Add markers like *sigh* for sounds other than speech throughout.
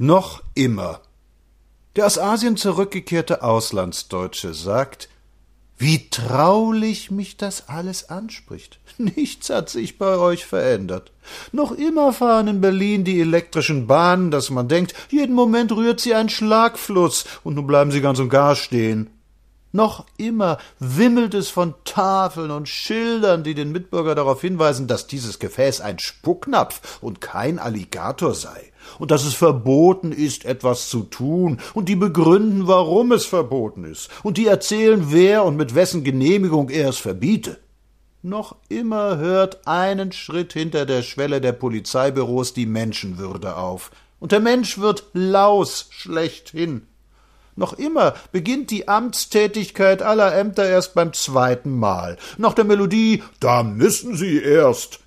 Noch immer. Der aus Asien zurückgekehrte Auslandsdeutsche sagt, wie traulich mich das alles anspricht. *laughs* Nichts hat sich bei euch verändert. Noch immer fahren in Berlin die elektrischen Bahnen, dass man denkt, jeden Moment rührt sie ein Schlagfluss, und nun bleiben sie ganz und gar stehen. Noch immer wimmelt es von Tafeln und Schildern, die den Mitbürger darauf hinweisen, dass dieses Gefäß ein Spucknapf und kein Alligator sei, und dass es verboten ist, etwas zu tun, und die begründen, warum es verboten ist, und die erzählen, wer und mit wessen Genehmigung er es verbiete. Noch immer hört einen Schritt hinter der Schwelle der Polizeibüros die Menschenwürde auf, und der Mensch wird Laus schlechthin. Noch immer beginnt die Amtstätigkeit aller Ämter erst beim zweiten Mal. Nach der Melodie Da müssen Sie erst.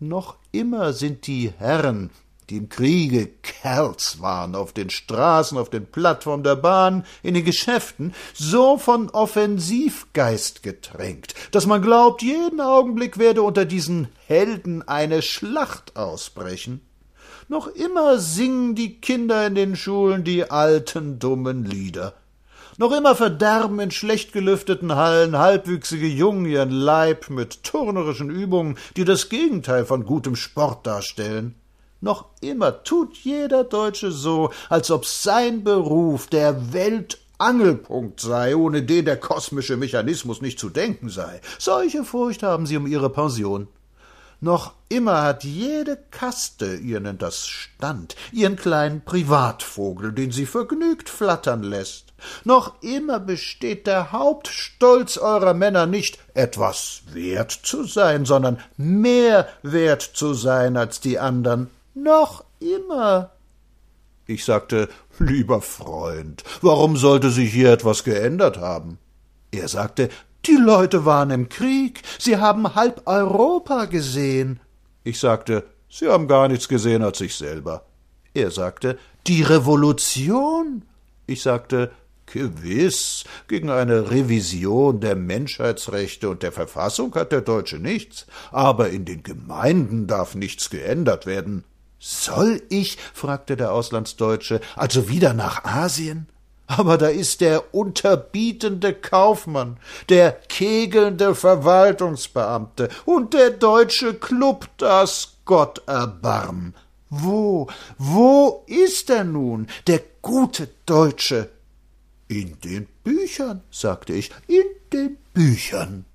Noch immer sind die Herren, die im Kriege Kerls waren, auf den Straßen, auf den Plattformen der Bahn, in den Geschäften, so von Offensivgeist getränkt, dass man glaubt, jeden Augenblick werde unter diesen Helden eine Schlacht ausbrechen. Noch immer singen die Kinder in den Schulen die alten dummen Lieder. Noch immer verderben in schlecht gelüfteten Hallen halbwüchsige Jungen ihren Leib mit turnerischen Übungen, die das Gegenteil von gutem Sport darstellen. Noch immer tut jeder Deutsche so, als ob sein Beruf der Weltangelpunkt sei, ohne den der kosmische Mechanismus nicht zu denken sei. Solche Furcht haben sie um ihre Pension. Noch immer hat jede Kaste, ihr nennt das Stand, ihren kleinen Privatvogel, den sie vergnügt flattern lässt. Noch immer besteht der Hauptstolz eurer Männer nicht, etwas wert zu sein, sondern mehr wert zu sein als die andern. Noch immer. Ich sagte, lieber Freund, warum sollte sich hier etwas geändert haben? Er sagte, die Leute waren im Krieg, sie haben halb Europa gesehen. Ich sagte, Sie haben gar nichts gesehen als ich selber. Er sagte, die Revolution. Ich sagte, Gewiss, gegen eine Revision der Menschheitsrechte und der Verfassung hat der Deutsche nichts, aber in den Gemeinden darf nichts geändert werden. Soll ich? fragte der Auslandsdeutsche, also wieder nach Asien? Aber da ist der unterbietende Kaufmann, der kegelnde Verwaltungsbeamte und der deutsche Klub, das Gott erbarm. Wo, wo ist er nun, der gute Deutsche? In den Büchern, sagte ich, in den Büchern.